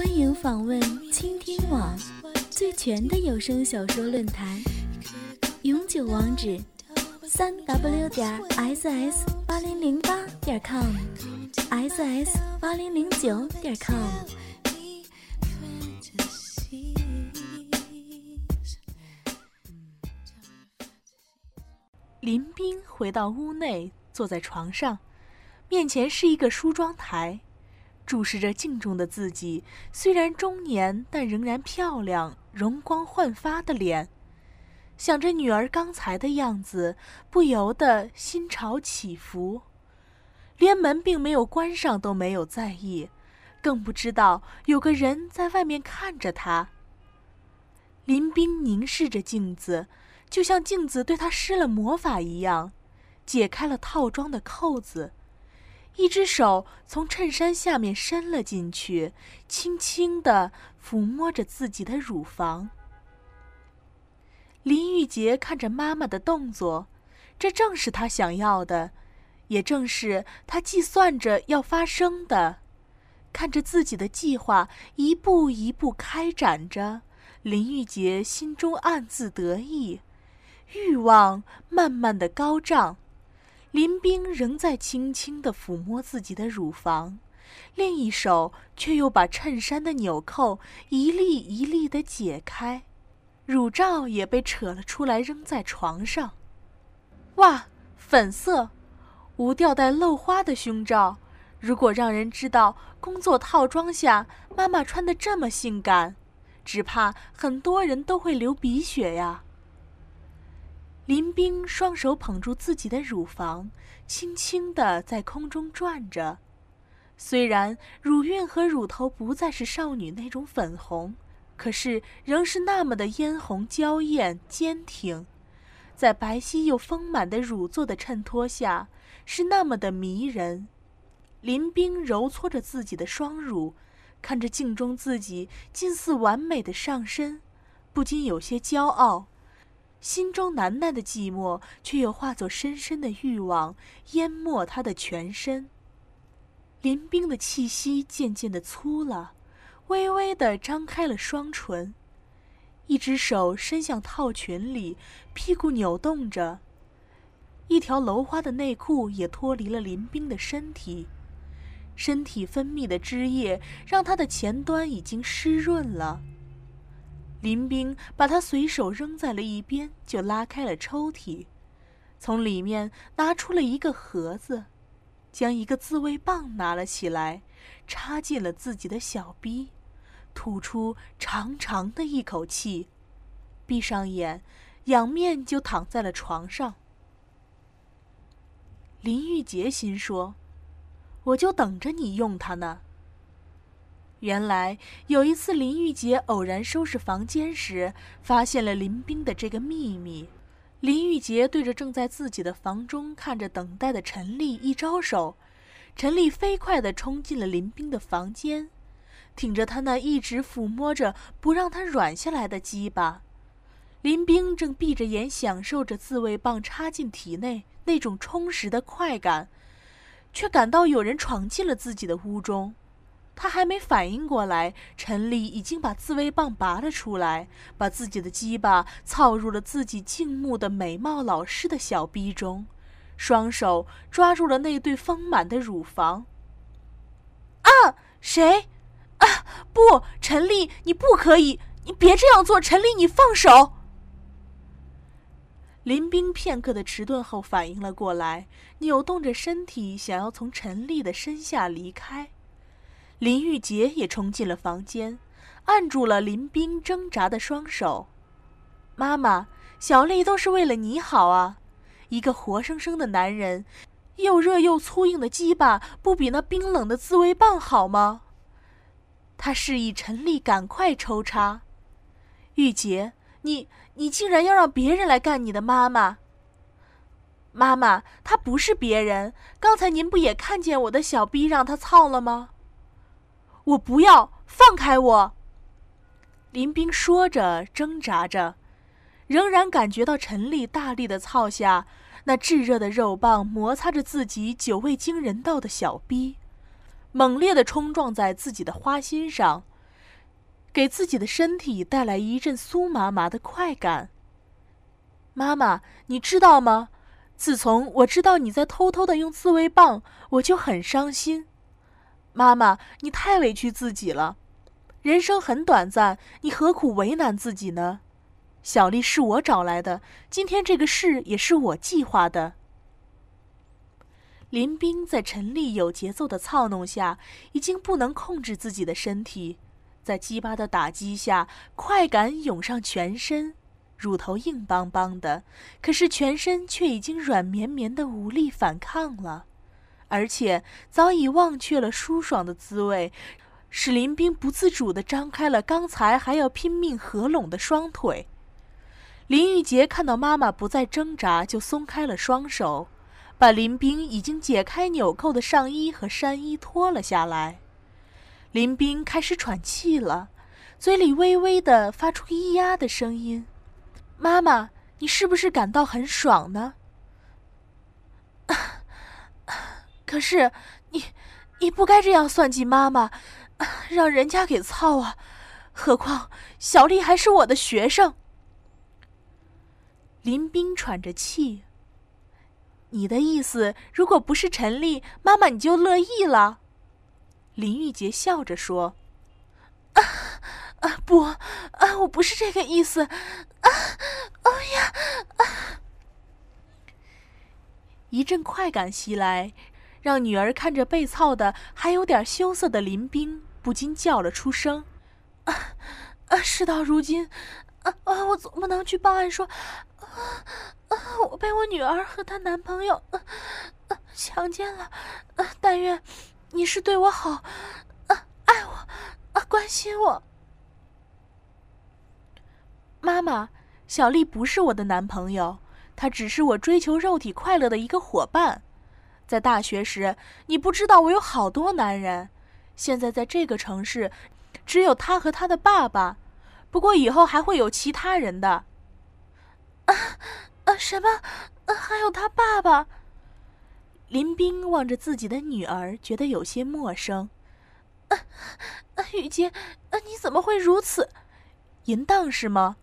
欢迎访问倾听网最全的有声小说论坛，永久网址：三 w 点 ss 八零零八点 com，ss 八零零九点 com。林冰回到屋内，坐在床上，面前是一个梳妆台，注视着镜中的自己。虽然中年，但仍然漂亮、容光焕发的脸。想着女儿刚才的样子，不由得心潮起伏。连门并没有关上都没有在意，更不知道有个人在外面看着他。林冰凝视着镜子。就像镜子对他施了魔法一样，解开了套装的扣子，一只手从衬衫下面伸了进去，轻轻地抚摸着自己的乳房。林玉洁看着妈妈的动作，这正是他想要的，也正是他计算着要发生的。看着自己的计划一步一步开展着，林玉洁心中暗自得意。欲望慢慢的高涨，林冰仍在轻轻的抚摸自己的乳房，另一手却又把衬衫的纽扣一粒一粒的解开，乳罩也被扯了出来扔在床上。哇，粉色，无吊带露花的胸罩，如果让人知道工作套装下妈妈穿的这么性感，只怕很多人都会流鼻血呀。林冰双手捧住自己的乳房，轻轻地在空中转着。虽然乳晕和乳头不再是少女那种粉红，可是仍是那么的嫣红娇艳、坚挺，在白皙又丰满的乳座的衬托下，是那么的迷人。林冰揉搓着自己的双乳，看着镜中自己近似完美的上身，不禁有些骄傲。心中难耐的寂寞，却又化作深深的欲望，淹没他的全身。林冰的气息渐渐的粗了，微微的张开了双唇，一只手伸向套裙里，屁股扭动着，一条镂花的内裤也脱离了林冰的身体，身体分泌的汁液让他的前端已经湿润了。林冰把它随手扔在了一边，就拉开了抽屉，从里面拿出了一个盒子，将一个自慰棒拿了起来，插进了自己的小逼，吐出长长的一口气，闭上眼，仰面就躺在了床上。林玉洁心说：“我就等着你用它呢。”原来有一次，林玉洁偶然收拾房间时，发现了林冰的这个秘密。林玉洁对着正在自己的房中看着等待的陈丽一招手，陈丽飞快地冲进了林冰的房间，挺着他那一直抚摸着不让他软下来的鸡巴。林冰正闭着眼享受着自慰棒插进体内那种充实的快感，却感到有人闯进了自己的屋中。他还没反应过来，陈丽已经把自慰棒拔了出来，把自己的鸡巴操入了自己静穆的美貌老师的小逼中，双手抓住了那对丰满的乳房。啊，谁？啊，不，陈丽，你不可以，你别这样做，陈丽，你放手。林冰片刻的迟钝后反应了过来，扭动着身体，想要从陈丽的身下离开。林玉洁也冲进了房间，按住了林冰挣扎的双手。妈妈，小丽都是为了你好啊！一个活生生的男人，又热又粗硬的鸡巴，不比那冰冷的自慰棒好吗？他示意陈丽赶快抽插。玉洁，你你竟然要让别人来干你的妈妈！妈妈，他不是别人。刚才您不也看见我的小逼让他操了吗？我不要，放开我！林冰说着，挣扎着，仍然感觉到陈丽大力的操下，那炙热的肉棒摩擦着自己久未经人道的小逼，猛烈的冲撞在自己的花心上，给自己的身体带来一阵酥麻麻的快感。妈妈，你知道吗？自从我知道你在偷偷的用自慰棒，我就很伤心。妈妈，你太委屈自己了。人生很短暂，你何苦为难自己呢？小丽是我找来的，今天这个事也是我计划的。林冰在陈丽有节奏的操弄下，已经不能控制自己的身体，在鸡巴的打击下，快感涌上全身。乳头硬邦邦的，可是全身却已经软绵绵的，无力反抗了，而且早已忘却了舒爽的滋味，使林冰不自主地张开了刚才还要拼命合拢的双腿。林玉洁看到妈妈不再挣扎，就松开了双手，把林冰已经解开纽扣的上衣和衫衣脱了下来。林冰开始喘气了，嘴里微微的发出咿呀的声音。妈妈，你是不是感到很爽呢？可是，你，你不该这样算计妈妈，让人家给操啊！何况小丽还是我的学生。林冰喘着气。你的意思，如果不是陈丽，妈妈你就乐意了？林玉洁笑着说。啊啊不啊！我不是这个意思。啊！哦呀！啊！一阵快感袭来，让女儿看着被操的还有点羞涩的林冰，不禁叫了出声：“啊啊！事到如今，啊啊！我总不能去报案说，啊啊！我被我女儿和她男朋友啊啊强奸了。啊！但愿你是对我好，啊爱我，啊关心我。”妈妈，小丽不是我的男朋友，他只是我追求肉体快乐的一个伙伴。在大学时，你不知道我有好多男人，现在在这个城市，只有他和他的爸爸。不过以后还会有其他人的。啊啊！什么？还有他爸爸？林冰望着自己的女儿，觉得有些陌生。雨洁，你怎么会如此？淫荡是吗？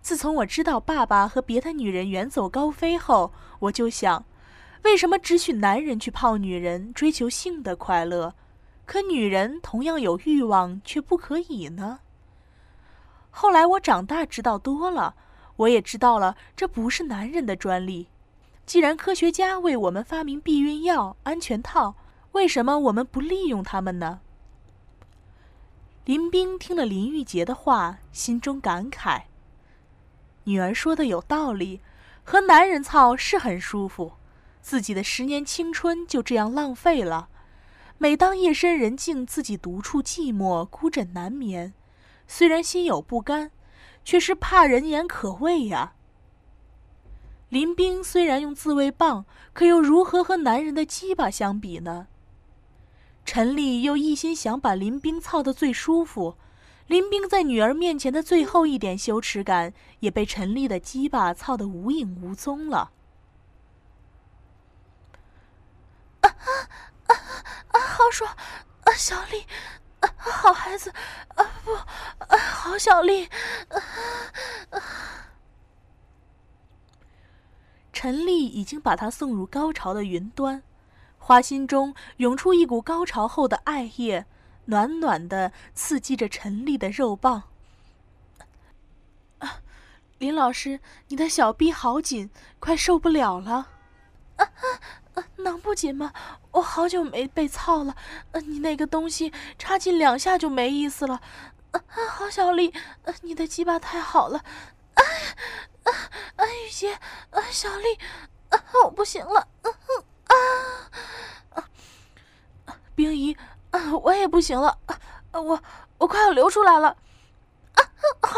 自从我知道爸爸和别的女人远走高飞后，我就想，为什么只许男人去泡女人，追求性的快乐，可女人同样有欲望却不可以呢？后来我长大知道多了，我也知道了这不是男人的专利。既然科学家为我们发明避孕药、安全套，为什么我们不利用他们呢？林冰听了林玉洁的话，心中感慨。女儿说的有道理，和男人操是很舒服，自己的十年青春就这样浪费了。每当夜深人静，自己独处寂寞，孤枕难眠，虽然心有不甘，却是怕人言可畏呀。林冰虽然用自慰棒，可又如何和男人的鸡巴相比呢？陈丽又一心想把林冰操得最舒服。林冰在女儿面前的最后一点羞耻感，也被陈丽的鸡巴操得无影无踪了。啊啊啊！好爽！啊，小丽，啊，好孩子，啊不，啊好小丽。陈丽已经把他送入高潮的云端，花心中涌出一股高潮后的爱液。暖暖的刺激着陈丽的肉棒。啊，林老师，你的小臂好紧，快受不了了。啊啊，能不紧吗？我好久没被操了。呃，你那个东西插进两下就没意思了。啊，好小丽，呃，你的鸡巴太好了。啊啊啊，雨洁，啊，小丽，啊，我不行了。啊啊啊，冰姨。啊，我也不行了，我我快要流出来了。啊啊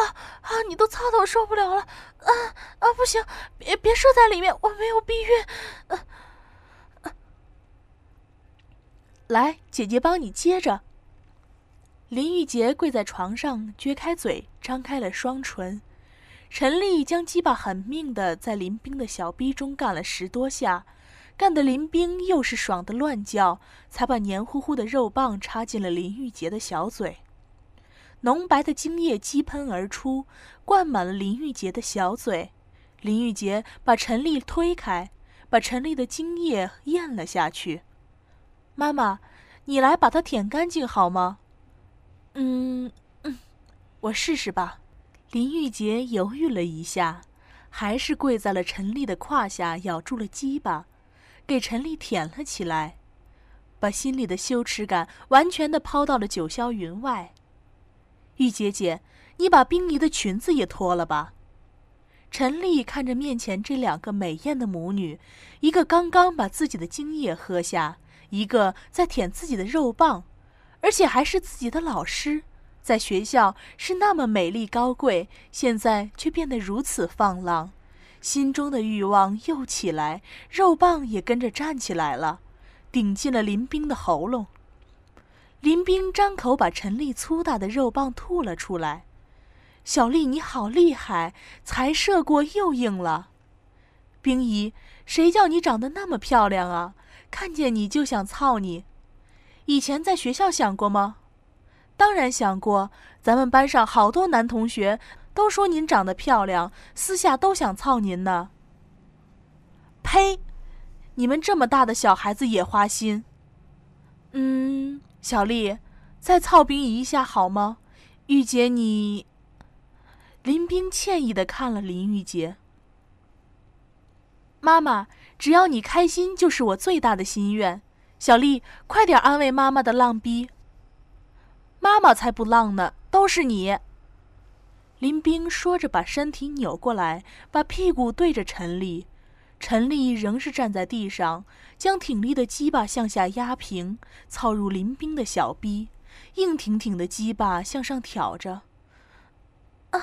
啊！你都操的我受不了了。啊啊！不行，别别射在里面，我没有避孕。啊！来，姐姐帮你接着。林玉洁跪在床上，撅开嘴，张开了双唇。陈丽将鸡巴狠命的在林冰的小逼中干了十多下，干得林冰又是爽的乱叫，才把黏糊糊的肉棒插进了林玉洁的小嘴。浓白的精液激喷而出，灌满了林玉洁的小嘴。林玉洁把陈丽推开，把陈丽的精液咽了下去。妈妈，你来把它舔干净好吗？嗯嗯，我试试吧。林玉洁犹豫了一下，还是跪在了陈丽的胯下，咬住了鸡巴，给陈丽舔了起来，把心里的羞耻感完全的抛到了九霄云外。玉洁姐，你把冰梨的裙子也脱了吧。陈丽看着面前这两个美艳的母女，一个刚刚把自己的精液喝下，一个在舔自己的肉棒，而且还是自己的老师。在学校是那么美丽高贵，现在却变得如此放浪，心中的欲望又起来，肉棒也跟着站起来了，顶进了林冰的喉咙。林冰张口把陈丽粗大的肉棒吐了出来。小丽，你好厉害，才射过又硬了。冰姨，谁叫你长得那么漂亮啊？看见你就想操你。以前在学校想过吗？当然想过，咱们班上好多男同学都说您长得漂亮，私下都想操您呢。呸！你们这么大的小孩子也花心。嗯，小丽，再操冰一下好吗？玉洁，你。林冰歉意的看了林玉洁。妈妈，只要你开心，就是我最大的心愿。小丽，快点安慰妈妈的浪逼。妈妈才不浪呢，都是你。林冰说着，把身体扭过来，把屁股对着陈丽。陈丽仍是站在地上，将挺立的鸡巴向下压平，操入林冰的小逼，硬挺挺的鸡巴向上挑着。啊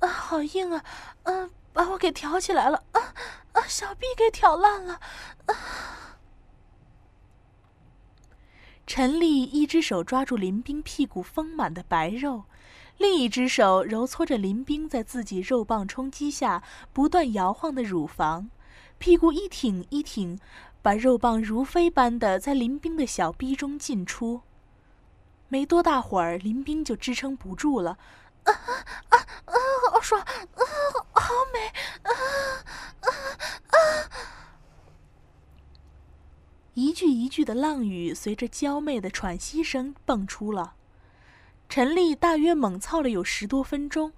啊，好硬啊！嗯，把我给挑起来了。啊啊，小臂给挑烂了。啊！陈丽一只手抓住林冰屁股丰满的白肉，另一只手揉搓着林冰在自己肉棒冲击下不断摇晃的乳房，屁股一挺一挺，把肉棒如飞般的在林冰的小臂中进出。没多大会儿，林冰就支撑不住了，啊啊啊！好爽，啊，好美，啊啊啊！一句一句的浪语随着娇媚的喘息声蹦出了。陈丽大约猛操了有十多分钟，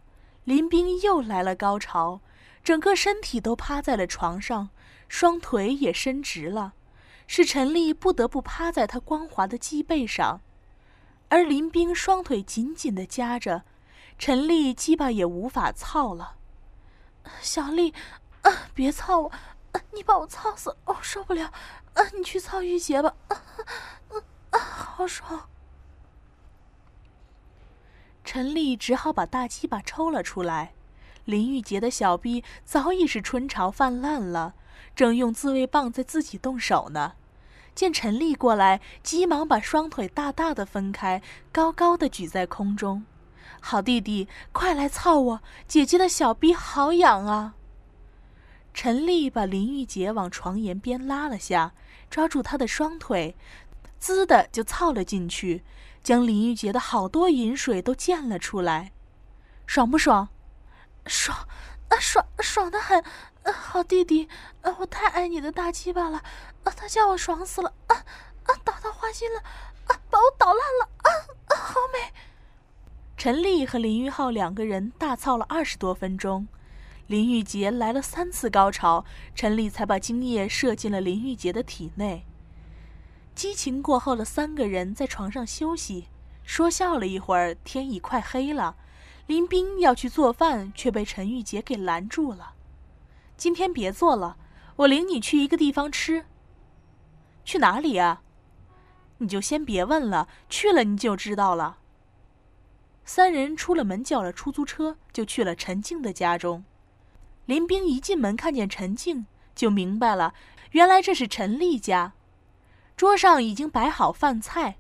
林冰又来了高潮，整个身体都趴在了床上，双腿也伸直了，使陈丽不得不趴在他光滑的脊背上，而林冰双腿紧紧的夹着，陈丽鸡巴也无法操了。小丽，啊，别操我，你把我操死，我受不了。啊，你去操玉洁吧，啊啊，好爽！陈丽只好把大鸡巴抽了出来。林玉洁的小臂早已是春潮泛滥了，正用自慰棒在自己动手呢。见陈丽过来，急忙把双腿大大的分开，高高的举在空中。好弟弟，快来操我！姐姐的小逼好痒啊！陈丽把林玉洁往床沿边拉了下。抓住他的双腿，滋的就操了进去，将林玉洁的好多饮水都溅了出来，爽不爽？爽，啊爽爽的很，啊好弟弟，啊我太爱你的大鸡巴了，啊他叫我爽死了，啊啊打到花心了，啊把我捣烂了，啊啊好美！陈丽和林玉浩两个人大操了二十多分钟。林玉洁来了三次高潮，陈丽才把精液射进了林玉洁的体内。激情过后的三个人在床上休息，说笑了一会儿。天已快黑了，林冰要去做饭，却被陈玉洁给拦住了。今天别做了，我领你去一个地方吃。去哪里呀？你就先别问了，去了你就知道了。三人出了门，叫了出租车，就去了陈静的家中。林冰一进门看见陈静，就明白了，原来这是陈丽家。桌上已经摆好饭菜，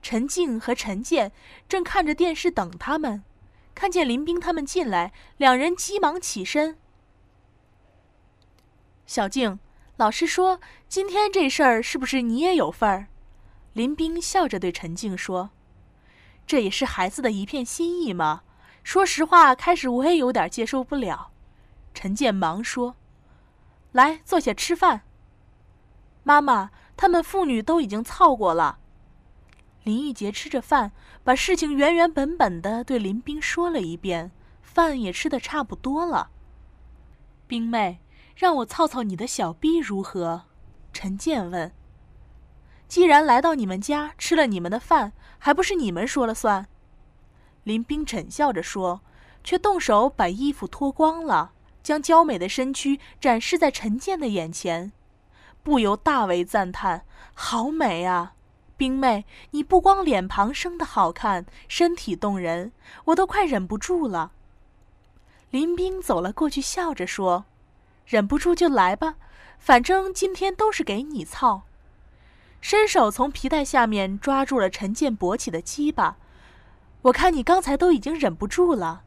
陈静和陈建正看着电视等他们。看见林冰他们进来，两人急忙起身。小静，老师说今天这事儿是不是你也有份儿？林冰笑着对陈静说：“这也是孩子的一片心意嘛。说实话，开始我也有点接受不了。”陈健忙说：“来，坐下吃饭。”妈妈。他们父女都已经操过了。林玉洁吃着饭，把事情原原本本的对林冰说了一遍，饭也吃的差不多了。冰妹，让我操操你的小逼如何？陈健问。既然来到你们家吃了你们的饭，还不是你们说了算？林冰嗔笑着说，却动手把衣服脱光了，将娇美的身躯展示在陈建的眼前。不由大为赞叹：“好美啊，冰妹！你不光脸庞生得好看，身体动人，我都快忍不住了。”林冰走了过去，笑着说：“忍不住就来吧，反正今天都是给你操。”伸手从皮带下面抓住了陈建勃起的鸡巴，我看你刚才都已经忍不住了。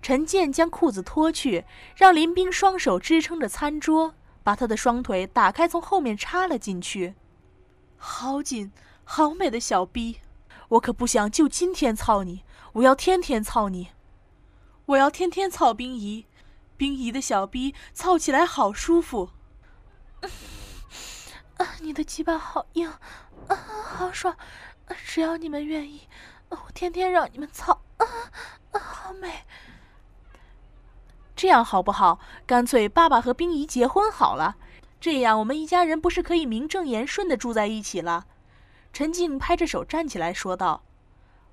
陈建将裤子脱去，让林冰双手支撑着餐桌。把他的双腿打开，从后面插了进去，好紧，好美的小逼，我可不想就今天操你，我要天天操你，我要天天操冰姨，冰姨的小逼操起来好舒服。啊，你的鸡巴好硬，啊，好爽，只要你们愿意，我天天让你们操，啊，啊，好美。这样好不好？干脆爸爸和冰姨结婚好了，这样我们一家人不是可以名正言顺的住在一起了？陈静拍着手站起来说道：“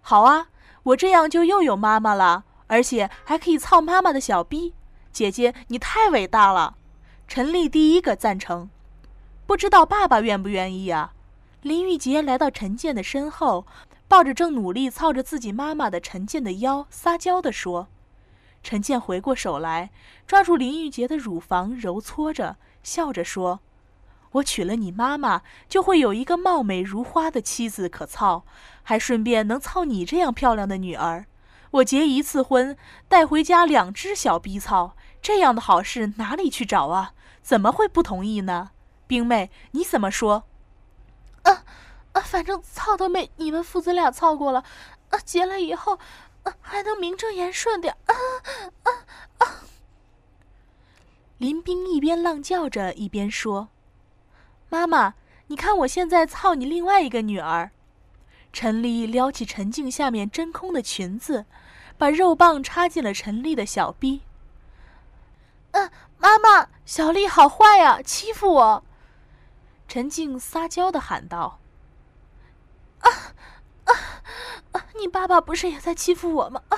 好啊，我这样就又有妈妈了，而且还可以操妈妈的小逼。姐姐，你太伟大了！”陈丽第一个赞成，不知道爸爸愿不愿意啊？林玉洁来到陈建的身后，抱着正努力操着自己妈妈的陈建的腰，撒娇地说。陈建回过手来，抓住林玉洁的乳房揉搓着，笑着说：“我娶了你妈妈，就会有一个貌美如花的妻子可操，还顺便能操你这样漂亮的女儿。我结一次婚，带回家两只小逼操，这样的好事哪里去找啊？怎么会不同意呢？冰妹，你怎么说？”“啊啊，反正操都没你们父子俩操过了，啊，结了以后。”啊还能名正言顺点啊啊啊！林冰一边浪叫着，一边说：“妈妈，你看我现在操你另外一个女儿。”陈丽撩起陈静下面真空的裙子，把肉棒插进了陈丽的小逼。嗯，妈妈，小丽好坏呀，欺负我！陈静撒娇的喊道：“啊啊！”啊！你爸爸不是也在欺负我吗？啊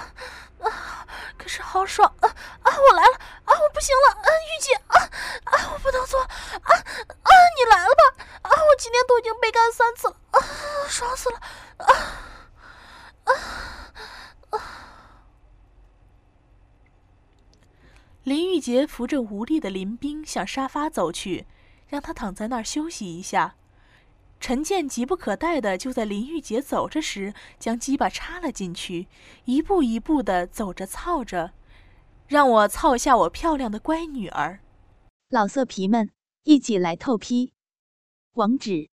啊！可是好爽啊啊！我来了啊！我不行了啊！玉姐啊啊！我不能做啊啊！你来了吧啊！我今天都已经被干三次了啊！爽死了啊啊啊！林玉洁扶着无力的林冰向沙发走去，让他躺在那儿休息一下。陈健急不可待的就在林玉洁走着时，将鸡巴插了进去，一步一步的走着操着，让我操下我漂亮的乖女儿。老色皮们，一起来透批，网址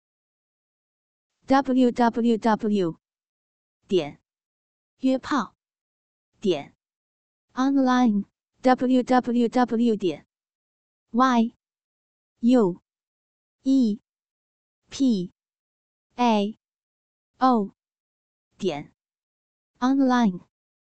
：w w w. 点约炮点 online w w w. 点 y u e p a o 点 online。